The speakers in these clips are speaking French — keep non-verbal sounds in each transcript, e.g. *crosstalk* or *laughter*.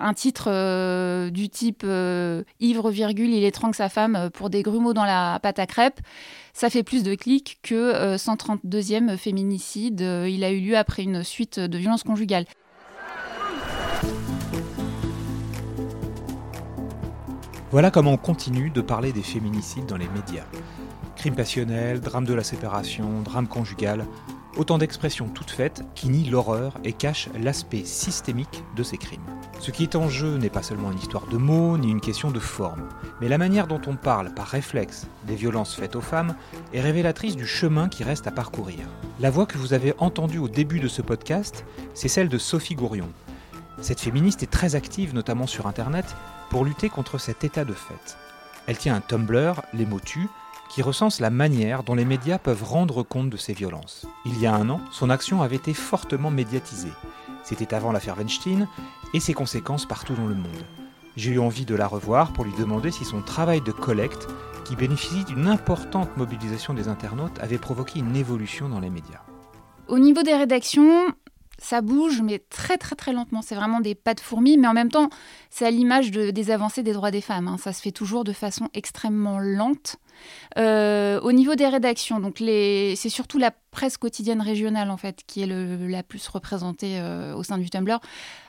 Un titre euh, du type euh, Ivre, virgule, il étrangle sa femme euh, pour des grumeaux dans la pâte à crêpes, ça fait plus de clics que 132e féminicide. il a eu lieu après une suite de violences conjugales. Voilà comment on continue de parler des féminicides dans les médias. Crime passionnel, drame de la séparation, drame conjugal, autant d'expressions toutes faites qui nient l'horreur et cachent l'aspect systémique de ces crimes. Ce qui est en jeu n'est pas seulement une histoire de mots ni une question de forme, mais la manière dont on parle par réflexe des violences faites aux femmes est révélatrice du chemin qui reste à parcourir. La voix que vous avez entendue au début de ce podcast, c'est celle de Sophie Gourion. Cette féministe est très active, notamment sur Internet, pour lutter contre cet état de fait. Elle tient un Tumblr, Les mots tuent, qui recense la manière dont les médias peuvent rendre compte de ces violences. Il y a un an, son action avait été fortement médiatisée. C'était avant l'affaire Weinstein et ses conséquences partout dans le monde. J'ai eu envie de la revoir pour lui demander si son travail de collecte, qui bénéficie d'une importante mobilisation des internautes, avait provoqué une évolution dans les médias. Au niveau des rédactions, ça bouge, mais très très très lentement. C'est vraiment des pas de fourmis, mais en même temps, c'est à l'image des avancées des droits des femmes. Hein. Ça se fait toujours de façon extrêmement lente. Euh, au niveau des rédactions, donc c'est surtout la presse quotidienne régionale en fait qui est la plus représentée euh, au sein du Tumblr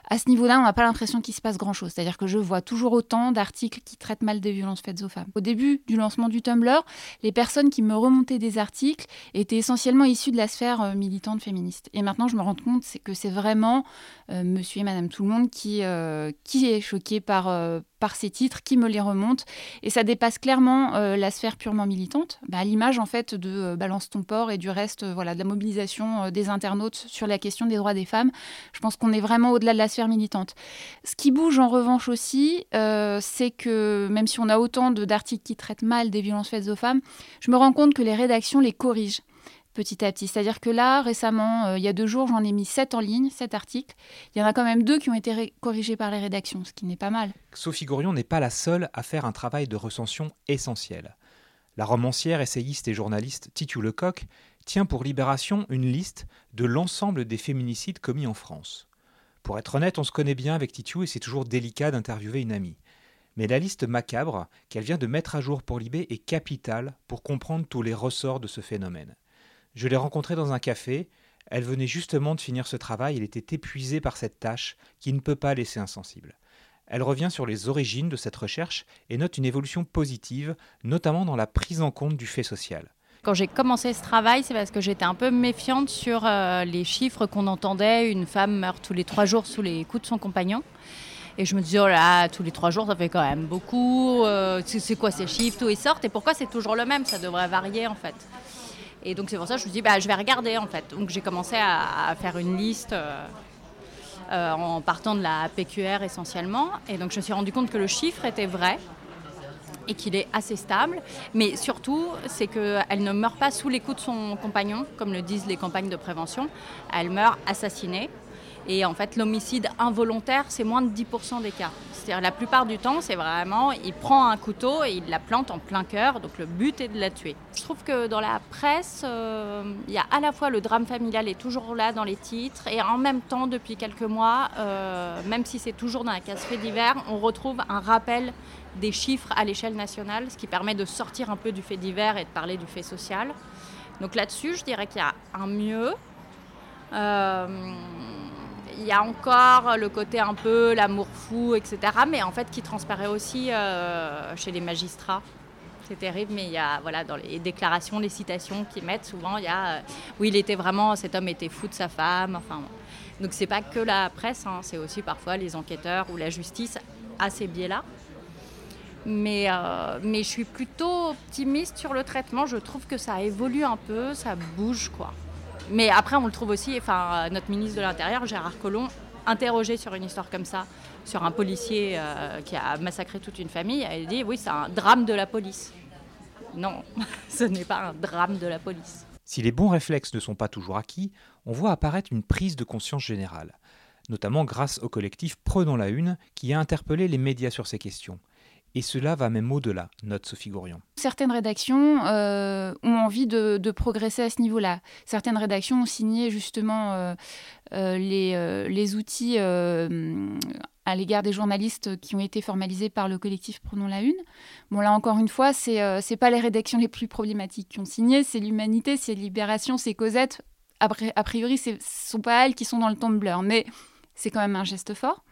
à ce niveau-là, on n'a pas l'impression qu'il se passe grand-chose. C'est-à-dire que je vois toujours autant d'articles qui traitent mal des violences faites aux femmes. Au début du lancement du Tumblr, les personnes qui me remontaient des articles étaient essentiellement issues de la sphère euh, militante féministe. Et maintenant, je me rends compte que c'est vraiment euh, monsieur et madame tout le monde qui, euh, qui est choqué par, par ces titres, qui me les remonte. Et ça dépasse clairement la sphère purement militante, bah, à l'image en fait de Balance ton port et du reste voilà, de la mobilisation des internautes sur la question des droits des femmes. Je pense qu'on est vraiment au-delà de la sphère militante. Ce qui bouge en revanche aussi, euh, c'est que même si on a autant d'articles qui traitent mal des violences faites aux femmes, je me rends compte que les rédactions les corrigent petit à petit. C'est-à-dire que là, récemment, euh, il y a deux jours, j'en ai mis sept en ligne, sept articles. Il y en a quand même deux qui ont été corrigés par les rédactions, ce qui n'est pas mal. Sophie Gourion n'est pas la seule à faire un travail de recension essentiel. La romancière, essayiste et journaliste Titu Lecoq tient pour Libération une liste de l'ensemble des féminicides commis en France. Pour être honnête, on se connaît bien avec Titiou et c'est toujours délicat d'interviewer une amie. Mais la liste macabre qu'elle vient de mettre à jour pour Libé est capitale pour comprendre tous les ressorts de ce phénomène. Je l'ai rencontrée dans un café, elle venait justement de finir ce travail, elle était épuisée par cette tâche qui ne peut pas laisser insensible. Elle revient sur les origines de cette recherche et note une évolution positive, notamment dans la prise en compte du fait social. Quand j'ai commencé ce travail, c'est parce que j'étais un peu méfiante sur euh, les chiffres qu'on entendait. Une femme meurt tous les trois jours sous les coups de son compagnon. Et je me disais, oh là, tous les trois jours, ça fait quand même beaucoup. Euh, c'est quoi ces chiffres? Tout ils sortent. Et pourquoi c'est toujours le même? Ça devrait varier en fait. Et donc c'est pour ça que je me dis, bah, je vais regarder en fait. Donc j'ai commencé à, faire une liste. Euh, en partant de la PQR essentiellement. Et donc je me suis rendu compte que le chiffre était vrai, et qu'il est assez stable. Mais surtout, c'est qu'elle ne meurt pas sous les coups de son compagnon, comme le disent les campagnes de prévention. Elle meurt assassinée. Et en fait, l'homicide involontaire, c'est moins de 10% des cas. C'est-à-dire la plupart du temps, c'est vraiment, il prend un couteau et il la plante en plein cœur. Donc le but est de la tuer. Je trouve que dans la presse, euh, il y a à la fois le drame familial est toujours là dans les titres et en même temps, depuis quelques mois, euh, même si c'est toujours dans la case fait divers, on retrouve un rappel des chiffres à l'échelle nationale, ce qui permet de sortir un peu du fait divers et de parler du fait social. Donc là-dessus, je dirais qu'il y a un mieux. Euh, il y a encore le côté un peu l'amour fou, etc. Mais en fait, qui transparaît aussi euh, chez les magistrats. C'est terrible, mais il y a, voilà, dans les déclarations, les citations qu'ils mettent, souvent, il y a euh, il était vraiment, cet homme était fou de sa femme. Enfin, donc c'est pas que la presse, hein, c'est aussi parfois les enquêteurs ou la justice à ces biais-là. Mais, euh, mais je suis plutôt optimiste sur le traitement. Je trouve que ça évolue un peu, ça bouge quoi. Mais après, on le trouve aussi, enfin, notre ministre de l'Intérieur, Gérard Collomb, interrogée sur une histoire comme ça, sur un policier euh, qui a massacré toute une famille, elle dit oui, c'est un drame de la police. Non, *laughs* ce n'est pas un drame de la police. Si les bons réflexes ne sont pas toujours acquis, on voit apparaître une prise de conscience générale, notamment grâce au collectif Prenons la Une qui a interpellé les médias sur ces questions. Et cela va même au-delà, note Sophie Gourion. Certaines rédactions euh, ont envie de, progresser à ce niveau-là. Certaines rédactions ont signé justement euh, euh, les, les, outils à l'égard des journalistes qui ont été formalisés par le collectif Prenons la Une. Bon, là encore une fois, c'est n'est pas les rédactions les plus problématiques qui ont signé, c'est l'Humanité, c'est Libération, c'est Cosette. A priori, ce ne sont pas elles qui sont dans le Tumblr, mais c'est quand même un geste fort.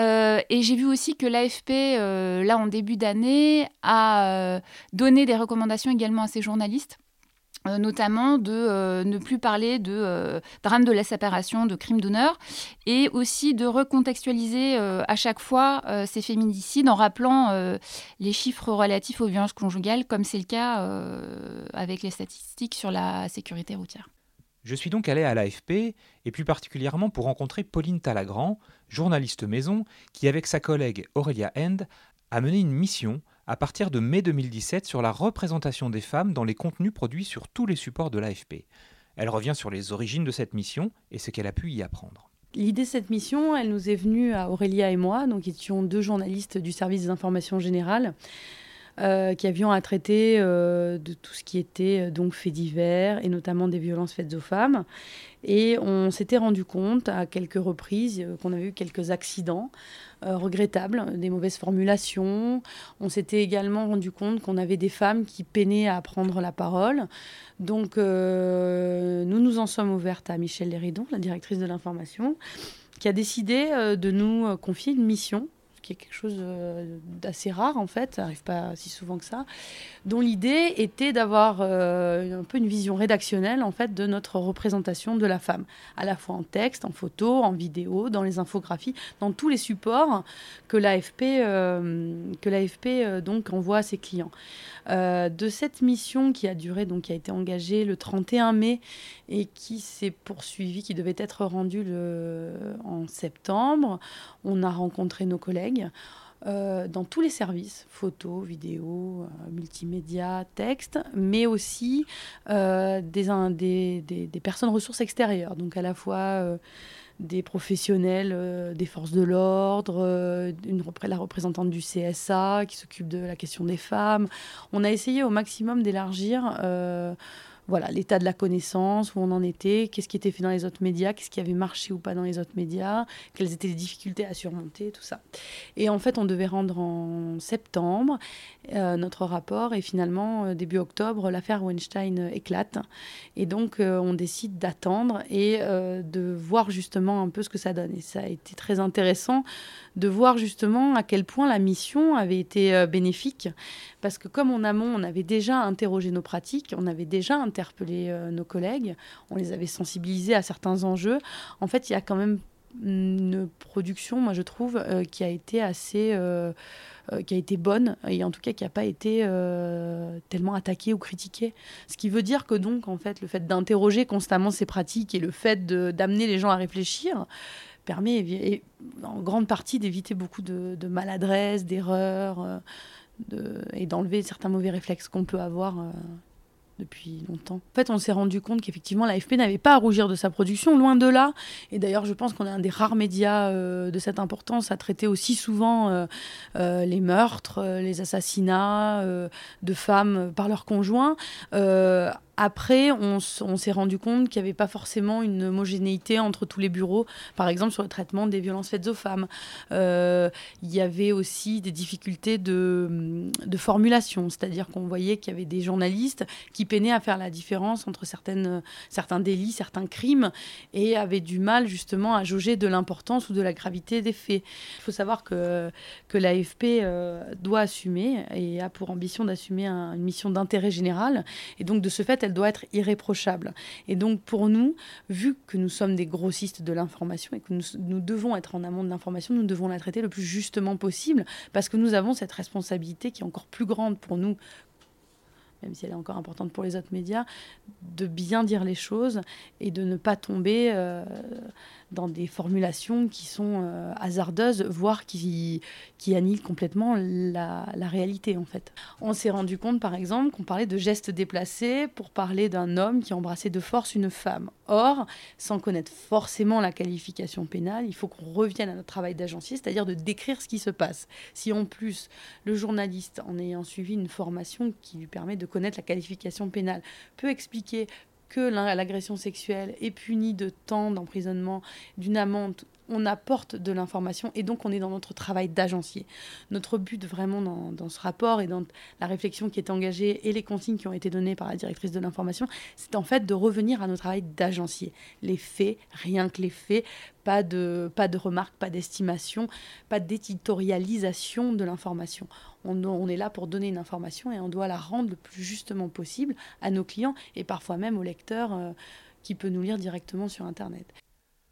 Euh, et j'ai vu aussi que l'AFP, euh, là en début d'année, a euh, donné des recommandations également à ses journalistes notamment de ne plus parler de drame de la séparation, de crimes d'honneur, et aussi de recontextualiser à chaque fois ces féminicides en rappelant les chiffres relatifs aux violences conjugales, comme c'est le cas avec les statistiques sur la sécurité routière. Je suis donc allé à l'AFP, et plus particulièrement pour rencontrer Pauline Talagrand, journaliste maison, qui avec sa collègue Aurélia End a mené une mission à partir de mai 2017 sur la représentation des femmes dans les contenus produits sur tous les supports de l'AFP. Elle revient sur les origines de cette mission et ce qu'elle a pu y apprendre. L'idée de cette mission, elle nous est venue à Aurélia et moi, donc étions deux journalistes du service des informations générales. Euh, qui avions à traiter euh, de tout ce qui était euh, donc faits divers et notamment des violences faites aux femmes. Et on s'était rendu compte à quelques reprises qu'on avait eu quelques accidents regrettables, des mauvaises formulations. On s'était également rendu compte qu'on avait des femmes qui peinaient à prendre la parole. Donc nous nous en sommes ouvertes à Michel Léridon, la directrice de l'information, qui a décidé de nous confier une mission qui est quelque chose euh, d'assez rare en fait, ça n'arrive pas si souvent que ça, dont l'idée était d'avoir euh, un peu une vision rédactionnelle en fait de notre représentation de la femme, à la fois en texte, en photo, en vidéo, dans les infographies, dans tous les supports que l'AFP euh, donc envoie à ses clients. de cette mission qui a duré donc qui a été engagée le 31 mai et qui s'est poursuivie, qui devait être rendue en septembre, on a rencontré nos collègues. Euh, dans tous les services, photos, vidéos, euh, multimédia, texte, mais aussi euh, des, personnes ressources extérieures, donc à la fois des professionnels des forces de l'ordre, la représentante du CSA qui s'occupe de la question des femmes. On a essayé au maximum d'élargir voilà, l'état de la connaissance, où on en était, qu'est-ce qui était fait dans les autres médias, qu'est-ce qui avait marché ou pas dans les autres médias, quelles étaient les difficultés à surmonter, tout ça. Et en fait, on devait rendre en septembre euh, notre rapport, et finalement, euh, début octobre, l'affaire Weinstein éclate. Et donc, euh, on décide d'attendre et de voir justement un peu ce que ça donne. Et ça a été très intéressant de voir justement à quel point la mission avait été bénéfique, parce que comme en amont, on avait déjà interrogé nos pratiques, on avait déjà interpellé euh, nos collègues, on les avait sensibilisés à certains enjeux. En fait, il y a quand même une production, moi je trouve, euh, qui a été assez, euh, qui a été bonne et en tout cas qui n'a pas été tellement attaquée ou critiquée. Ce qui veut dire que donc en fait le fait d'interroger constamment ces pratiques et le fait d'amener les gens à réfléchir permet en grande partie d'éviter beaucoup de, de maladresse, d'erreurs et d'enlever certains mauvais réflexes qu'on peut avoir depuis longtemps. En fait, on s'est rendu compte qu'effectivement, l'AFP n'avait pas à rougir de sa production, loin de là. Et d'ailleurs, je pense qu'on est un des rares médias euh, de cette importance à traiter aussi souvent euh, euh, les meurtres, les assassinats de femmes par leurs conjoints après, on, s'est rendu compte qu'il n'y avait pas forcément une homogénéité entre tous les bureaux, par exemple sur le traitement des violences faites aux femmes. Euh, il y avait aussi des difficultés de, formulation, c'est-à-dire qu'on voyait qu'il y avait des journalistes qui peinaient à faire la différence entre certains délits, certains crimes, et avaient du mal justement à jauger de l'importance ou de la gravité des faits. Il faut savoir que, que l'AFP euh, doit assumer et a pour ambition d'assumer une mission d'intérêt général, et donc de ce fait, elle doit être irréprochable. Et donc pour nous, vu que nous sommes des grossistes de l'information et que nous, devons être en amont de l'information, nous devons la traiter le plus justement possible parce que nous avons cette responsabilité qui est encore plus grande pour nous même si elle est encore importante pour les autres médias, de bien dire les choses et de ne pas tomber dans des formulations qui sont euh, hasardeuses, voire qui, qui annihilent complètement la, la réalité en fait. On s'est rendu compte par exemple qu'on parlait de gestes déplacés pour parler d'un homme qui embrassait de force une femme. Or, sans connaître forcément la qualification pénale, il faut qu'on revienne à notre travail d'agencier, c'est-à-dire de décrire ce qui se passe. Si en plus le journaliste, en ayant suivi une formation qui lui permet de connaître la qualification pénale, peut expliquer que l'agression sexuelle est punie de temps d'emprisonnement, d'une amende on apporte de l'information et donc on est dans notre travail d'agencier. Notre but vraiment dans, ce rapport et dans la réflexion qui est engagée et les consignes qui ont été données par la directrice de l'information, c'est en fait de revenir à notre travail d'agencier. Les faits, rien que les faits, pas de, pas de remarques, pas d'estimation, pas d'éditorialisation de l'information. On, est là pour donner une information et on doit la rendre le plus justement possible à nos clients et parfois même au lecteur euh, qui peut nous lire directement sur Internet.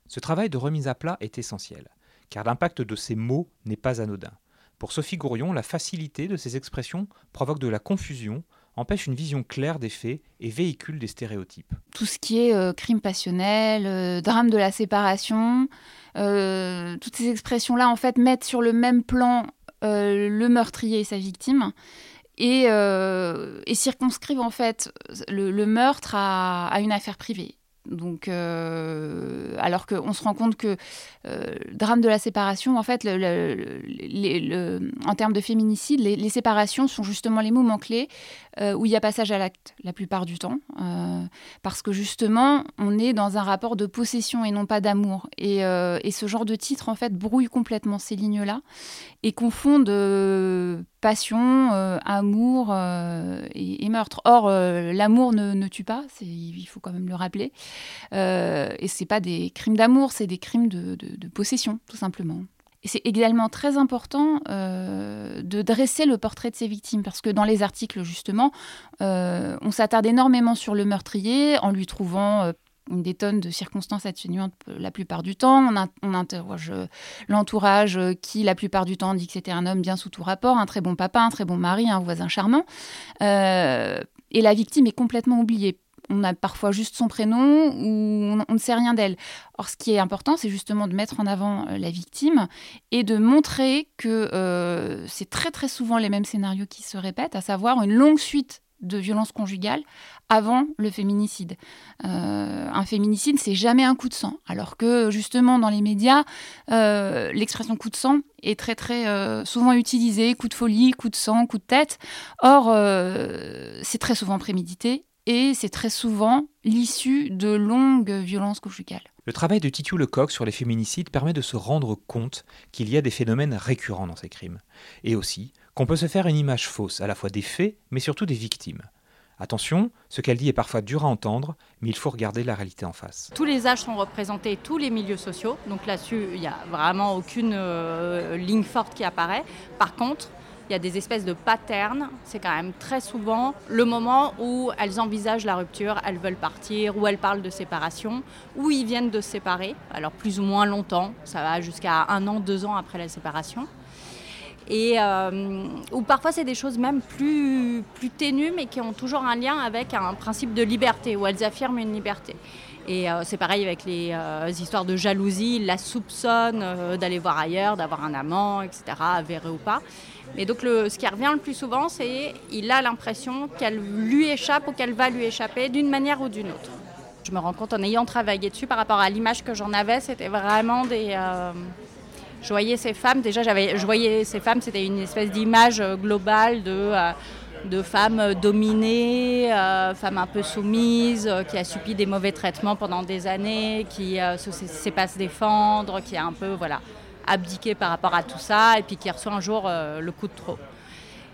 Ce travail de remise à plat est essentiel, car l'impact de ces mots n'est pas anodin. Pour Sophie Gourion, la facilité de ces expressions provoque de la confusion, empêche une vision claire des faits et véhicule des stéréotypes. Tout ce qui est euh, crime passionnel, euh, drame de la séparation, euh, toutes ces expressions-là, en fait, mettent sur le même plan le meurtrier et sa victime. Et, circonscrivent en fait le, meurtre à, une affaire privée. Donc, euh, alors qu'on se rend compte que euh, le drame de la séparation, en fait, en termes de féminicide, les, séparations sont justement les moments clés euh, où il y a passage à l'acte la plupart du temps, parce que justement, on est dans un rapport de possession et non pas d'amour. Et, ce genre de titre, en fait, brouille complètement ces lignes-là et confondent passion, amour et, meurtre. Or, l'amour ne, tue pas, il faut quand même le rappeler. Euh, et c'est pas des crimes d'amour, c'est des crimes de, possession, tout simplement. Et c'est également très important euh, de dresser le portrait de ces victimes, parce que dans les articles, justement, euh, on s'attarde énormément sur le meurtrier en lui trouvant des tonnes de circonstances atténuantes la plupart du temps. On, interroge l'entourage qui, la plupart du temps, dit que c'était un homme bien sous tout rapport, un très bon papa, un très bon mari, un voisin charmant. et la victime est complètement oubliée on a parfois juste son prénom ou on, ne sait rien d'elle. Or, ce qui est important, c'est justement de mettre en avant euh, la victime et de montrer que euh, c'est très très souvent les mêmes scénarios qui se répètent, à savoir une longue suite de violences conjugales avant le féminicide. Euh, un féminicide, c'est jamais un coup de sang, alors que justement dans les médias, l'expression coup de sang est très très souvent utilisée, coup de folie, coup de sang, coup de tête. Or, c'est très souvent prémédité et c'est très souvent l'issue de longues violences conjugales. Le travail de Titiou Lecoq sur les féminicides permet de se rendre compte qu'il y a des phénomènes récurrents dans ces crimes, et aussi qu'on peut se faire une image fausse à la fois des faits, mais surtout des victimes. Attention, ce qu'elle dit est parfois dur à entendre, mais il faut regarder la réalité en face. Tous les âges sont représentés, tous les milieux sociaux, donc là-dessus, il n'y a vraiment aucune euh, ligne forte qui apparaît. Par contre, il y a des espèces de patterns. C'est quand même très souvent le moment où elles envisagent la rupture, elles veulent partir, ou elles parlent de séparation, ou ils viennent de se séparer, alors plus ou moins longtemps, ça va jusqu'à un an, deux ans après la séparation. Et euh, ou parfois c'est des choses même plus, plus ténues, mais qui ont toujours un lien avec un principe de liberté, où elles affirment une liberté. Et euh, c'est pareil avec les euh, histoires de jalousie, la soupçonnent d'aller voir ailleurs, d'avoir un amant, etc., avéré ou pas. Et donc ce qui revient le plus souvent, c'est qu'il a l'impression qu'elle lui échappe ou qu'elle va lui échapper d'une manière ou d'une autre. Je me rends compte en ayant travaillé dessus par rapport à l'image que j'en avais, c'était vraiment des... Euh, je voyais ces femmes, déjà j'avais, je voyais ces femmes, c'était une espèce d'image globale de... Euh, de femmes dominées, euh, femmes un peu soumises, qui a subi des mauvais traitements pendant des années, qui ne sait pas se défendre, qui est un peu voilà, abdiquer par rapport à tout ça et puis qui reçoit un jour euh, le coup de trop.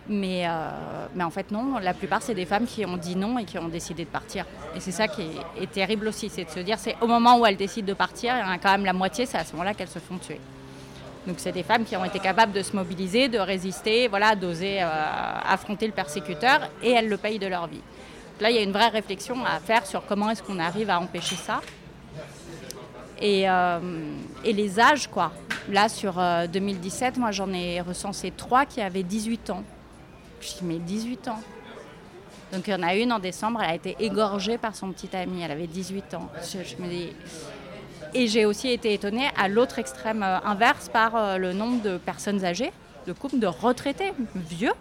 Mais, euh, mais en fait, non, la plupart, c'est des femmes qui ont dit non et qui ont décidé de partir. Et c'est ça qui est, terrible aussi, c'est de se dire, c'est au moment où elles décident de partir, il y a quand même la moitié, c'est à ce moment-là qu'elles se font tuer. Donc c'est des femmes qui ont été capables de se mobiliser, de résister, voilà, d'oser euh, affronter le persécuteur, et elles le payent de leur vie. Là, il y a une vraie réflexion à faire sur comment est-ce qu'on arrive à empêcher ça. Et, et les âges, quoi. Là, sur 2017, euh, moi, j'en ai recensé trois qui avaient 18 ans. Je dis, mais 18 ans Donc il y en a une en décembre, elle a été égorgée par son petit ami, elle avait 18 ans. Je, me dis... Et j'ai aussi été étonnée à l'autre extrême euh, inverse par euh, le nombre de personnes âgées, de couples de retraités vieux,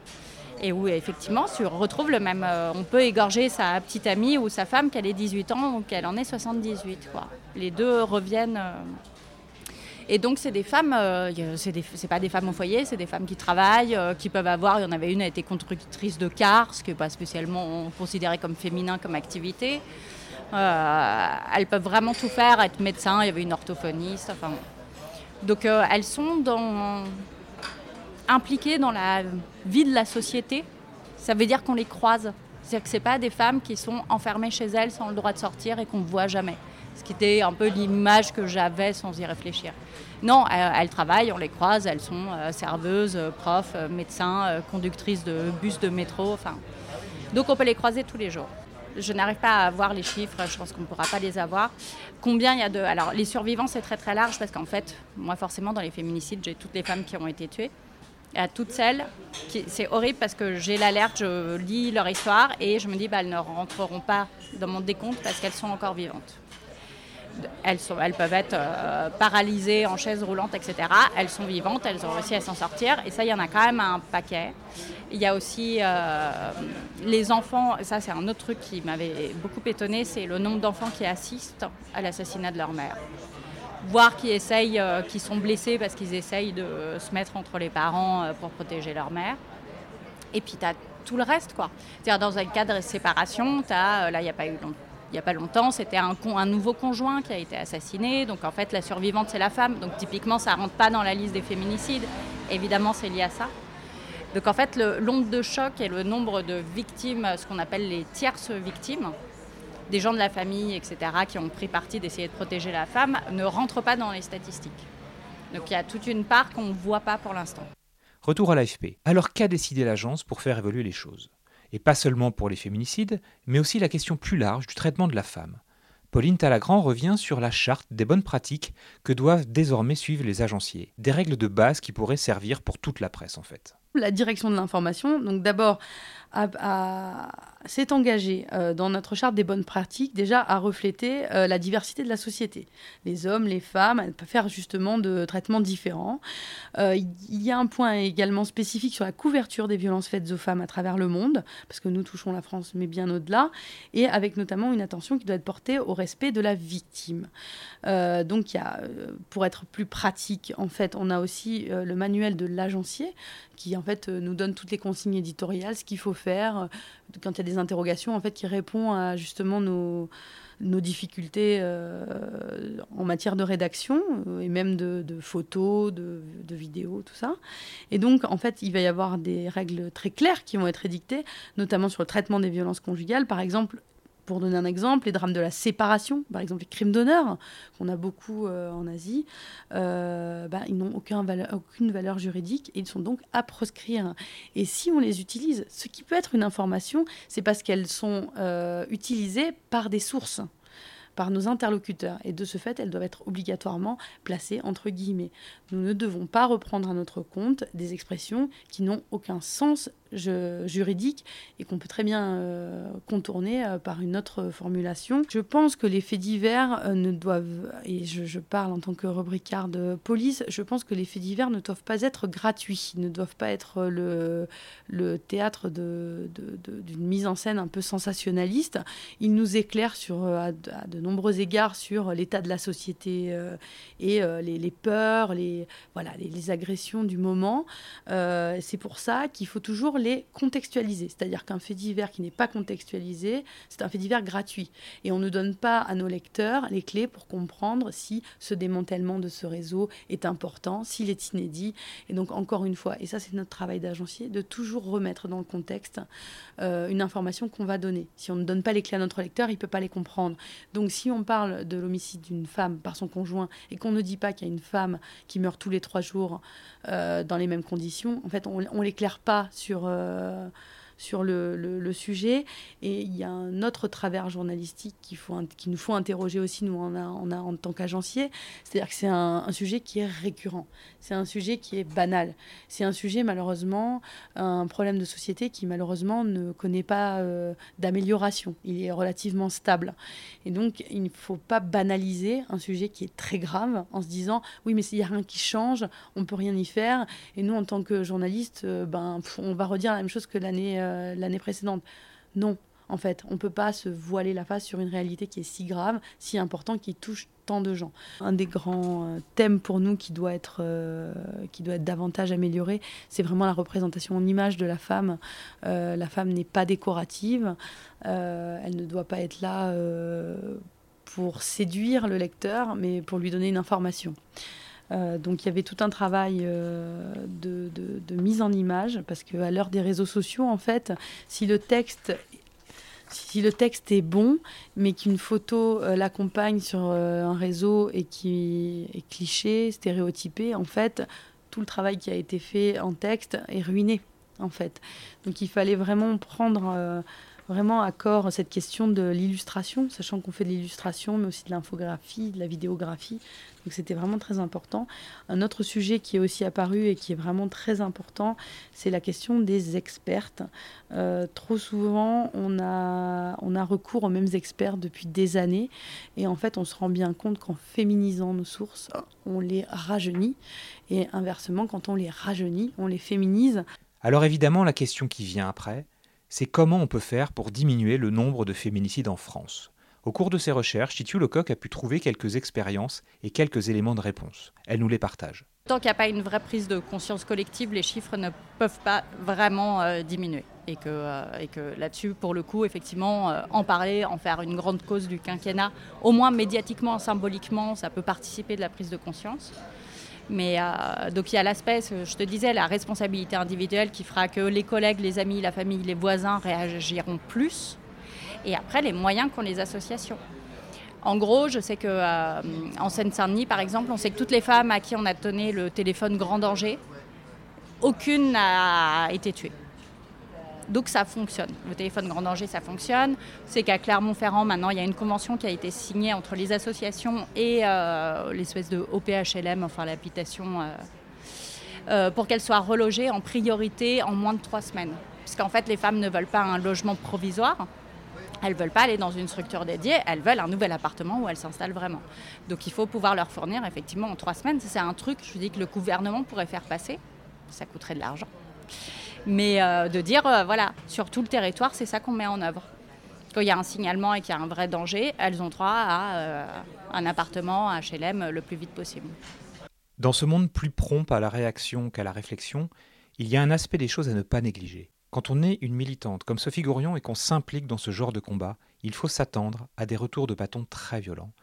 et où effectivement tu retrouves le même. Euh, on peut égorger sa petite amie ou sa femme qu'elle ait 18 ans ou qu'elle en ait 78. Quoi. Les deux reviennent. Et donc, c'est des femmes, euh, c'est pas des femmes au foyer, c'est des femmes qui travaillent, qui peuvent avoir. Il y en avait une, elle était constructrice de cars, ce qui n'est pas spécialement considéré comme féminin comme activité. Euh, elles peuvent vraiment tout faire, être médecin, il y avait une orthophoniste. Enfin, donc, elles sont impliquées dans la vie de la société. Ça veut dire qu'on les croise. C'est-à-dire que ce pas des femmes qui sont enfermées chez elles sans le droit de sortir et qu'on ne voit jamais ce qui était un peu l'image que j'avais sans y réfléchir. Non, elles, travaillent, on les croise, elles sont euh, serveuses, euh, profs, euh, médecins, conductrices de bus de métro, enfin. Donc on peut les croiser tous les jours. Je n'arrive pas à voir les chiffres, je pense qu'on ne pourra pas les avoir. Combien il y a de... Alors les survivants, c'est très très large parce qu'en fait, moi forcément, dans les féminicides, j'ai toutes les femmes qui ont été tuées à toutes celles. C'est horrible parce que j'ai l'alerte, je lis leur histoire et je me dis, bah, elles ne rentreront pas dans mon décompte parce qu'elles sont encore vivantes elles, peuvent être euh, paralysées en chaise roulante, etc. Elles sont vivantes, elles ont réussi à s'en sortir. Et ça, il y en a quand même un paquet. Il y a aussi euh, les enfants, ça c'est un autre truc qui m'avait beaucoup étonné, c'est le nombre d'enfants qui assistent à l'assassinat de leur mère. Voire qui essayent, euh, qui sont blessés parce qu'ils essayent de se mettre entre les parents pour protéger leur mère. Et puis tu as tout le reste, quoi. C'est-à-dire dans un cas de séparation, as, là il n'y a pas eu longtemps il n'y a pas longtemps, c'était un, nouveau conjoint qui a été assassiné. Donc en fait, la survivante, c'est la femme. Donc typiquement, ça ne rentre pas dans la liste des féminicides. Évidemment, c'est lié à ça. Donc en fait, l'onde de choc et le nombre de victimes, ce qu'on appelle les tierces victimes, des gens de la famille, etc., qui ont pris parti d'essayer de protéger la femme, ne rentrent pas dans les statistiques. Donc il y a toute une part qu'on ne voit pas pour l'instant. Retour à l'AFP. Alors qu'a décidé l'agence pour faire évoluer les choses? Et pas seulement pour les féminicides, mais aussi la question plus large du traitement de la femme. Pauline Talagrand revient sur la charte des bonnes pratiques que doivent désormais suivre les agenciers, des règles de base qui pourraient servir pour toute la presse en fait. La direction de l'information, donc d'abord s'est engagé euh, dans notre charte des bonnes pratiques déjà à refléter euh, la diversité de la société. Les hommes, les femmes, peuvent faire justement de traitements différents. Euh, il y a un point également spécifique sur la couverture des violences faites aux femmes à travers le monde, parce que nous touchons la France, mais bien au-delà, et avec notamment une attention qui doit être portée au respect de la victime. donc, il y a, pour être plus pratique, en fait, on a aussi le manuel de l'agencier qui en fait nous donne toutes les consignes éditoriales, ce qu'il faut euh, quand il y a des interrogations, en fait, qui répond à justement nos, nos difficultés euh, en matière de rédaction euh, et même de, photos, de, de, vidéos, tout ça. Et donc, en fait, il va y avoir des règles très claires qui vont être édictées, notamment sur le traitement des violences conjugales. Par exemple, pour donner un exemple, les drames de la séparation, par exemple les crimes d'honneur, qu'on a beaucoup euh, en Asie, euh, ben, ils n'ont aucune valeur juridique et ils sont donc à proscrire. Et si on les utilise, ce qui peut être une information, c'est parce qu'elles sont euh, utilisées par des sources par nos interlocuteurs. Et de ce fait, elles doivent être obligatoirement placées entre guillemets. Nous ne devons pas reprendre à notre compte des expressions qui n'ont aucun sens juridique et qu'on peut très bien euh, contourner euh, par une autre formulation. Je pense que les faits divers euh, ne doivent, et je, parle en tant que rubricard de police, je pense que les faits divers ne doivent pas être gratuits, ne doivent pas être le, le théâtre d'une de, de, mise en scène un peu sensationnaliste. Ils nous éclairent sur, à, de nombreux égards sur l'état de la société et les, les, peurs, les, voilà, les agressions du moment. C'est pour ça qu'il faut toujours les contextualiser. C'est-à-dire qu'un fait divers qui n'est pas contextualisé, c'est un fait divers gratuit. Et on ne donne pas à nos lecteurs les clés pour comprendre si ce démantèlement de ce réseau est important, s'il est inédit. Et donc, encore une fois, et ça c'est notre travail d'agencier, de toujours remettre dans le contexte euh, une information qu'on va donner. Si on ne donne pas les clés à notre lecteur, il ne peut pas les comprendre. Donc, si on parle de l'homicide d'une femme par son conjoint et qu'on ne dit pas qu'il y a une femme qui meurt tous les trois jours euh, dans les mêmes conditions, en fait, on ne l'éclaire pas sur euh, sur le, sujet. Et il y a un autre travers journalistique qu'il faut, nous faut interroger aussi, nous, en, en, en tant qu'agencier. C'est-à-dire que c'est un, sujet qui est récurrent. C'est un sujet qui est banal. C'est un sujet, malheureusement, un problème de société qui, malheureusement, ne connaît pas euh, d'amélioration. Il est relativement stable. Et donc, il ne faut pas banaliser un sujet qui est très grave en se disant, oui, mais s'il n'y a rien qui change, on ne peut rien y faire. Et nous, en tant que journalistes, euh, ben, on va redire la même chose que l'année euh, l'année précédente. Non, en fait, on ne peut pas se voiler la face sur une réalité qui est si grave, si importante, qui touche tant de gens. Un des grands euh, thèmes pour nous qui doit être, qui doit être davantage amélioré, c'est vraiment la représentation en image de la femme. la femme n'est pas décorative, elle ne doit pas être là pour séduire le lecteur, mais pour lui donner une information. Euh, donc il y avait tout un travail euh, de, mise en image, parce qu'à l'heure des réseaux sociaux, en fait, si le texte, si le texte est bon, mais qu'une photo euh, l'accompagne sur un réseau et qui est cliché, stéréotypé, en fait, tout le travail qui a été fait en texte est ruiné, en fait. Donc il fallait vraiment prendre vraiment à corps cette question de l'illustration, sachant qu'on fait de l'illustration, mais aussi de l'infographie, de la vidéographie. Donc c'était vraiment très important. Un autre sujet qui est aussi apparu et qui est vraiment très important, c'est la question des expertes. Euh, trop souvent, on a, on a recours aux mêmes experts depuis des années. Et en fait, on se rend bien compte qu'en féminisant nos sources, on les rajeunit. Et inversement, quand on les rajeunit, on les féminise. Alors évidemment, la question qui vient après, c'est comment on peut faire pour diminuer le nombre de féminicides en France. Au cours de ses recherches, Titu Lecoq a pu trouver quelques expériences et quelques éléments de réponse. Elle nous les partage. Tant qu'il n'y a pas une vraie prise de conscience collective, les chiffres ne peuvent pas vraiment euh, diminuer. Et que, euh, que là-dessus, pour le coup, effectivement, euh, en parler, en faire une grande cause du quinquennat, au moins médiatiquement, symboliquement, ça peut participer de la prise de conscience. Mais euh, donc il y a l'aspect, je te disais, la responsabilité individuelle qui fera que les collègues, les amis, la famille, les voisins réagiront plus. Et après, les moyens qu'ont les associations. En gros, je sais que euh, en Seine-Saint-Denis, par exemple, on sait que toutes les femmes à qui on a donné le téléphone grand danger, aucune n'a été tuée. Donc ça fonctionne. Le téléphone grand danger, ça fonctionne. C'est qu'à Clermont-Ferrand, maintenant, il y a une convention qui a été signée entre les associations et euh, l'espèce de OPHLM, enfin l'habitation, euh, euh, pour qu'elle soit relogée en priorité en moins de trois semaines. Parce qu'en fait, les femmes ne veulent pas un logement provisoire. Elles ne veulent pas aller dans une structure dédiée, elles veulent un nouvel appartement où elles s'installent vraiment. Donc il faut pouvoir leur fournir effectivement en trois semaines. C'est un truc, je dis, que le gouvernement pourrait faire passer. Ça coûterait de l'argent mais euh, de dire, euh, voilà, sur tout le territoire, c'est ça qu'on met en œuvre. Quand il y a un signalement et qu'il y a un vrai danger, elles ont droit à euh, un appartement à HLM le plus vite possible. Dans ce monde plus prompt à la réaction qu'à la réflexion, il y a un aspect des choses à ne pas négliger. Quand on est une militante comme Sophie Gourion et qu'on s'implique dans ce genre de combat, il faut s'attendre à des retours de bâton très violents.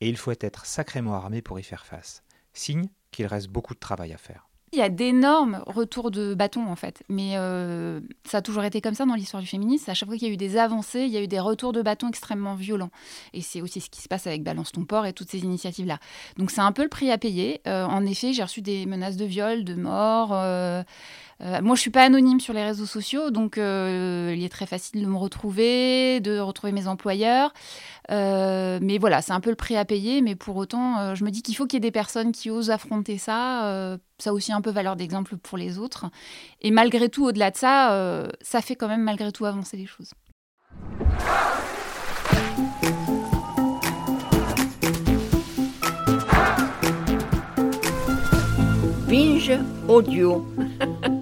Et il faut être sacrément armé pour y faire face. Signe qu'il reste beaucoup de travail à faire. Il y a d'énormes retours de bâton en fait, mais euh, ça a toujours été comme ça dans l'histoire du féminisme. À chaque fois qu'il y a eu des avancées, il y a eu des retours de bâton extrêmement violents. Et c'est aussi ce qui se passe avec Balance ton port et toutes ces initiatives-là. Donc c'est un peu le prix à payer. Euh, en effet, j'ai reçu des menaces de viol, de mort. Euh, moi, je suis pas anonyme sur les réseaux sociaux, donc euh, il est très facile de me retrouver, de retrouver mes employeurs. Euh, mais voilà, c'est un peu le prix à payer. Mais pour autant, je me dis qu'il faut qu'il y ait des personnes qui osent affronter ça. ça a aussi un peu valeur d'exemple pour les autres. Et malgré tout, au-delà de ça, ça fait quand même malgré tout avancer les choses. Binge audio. *laughs*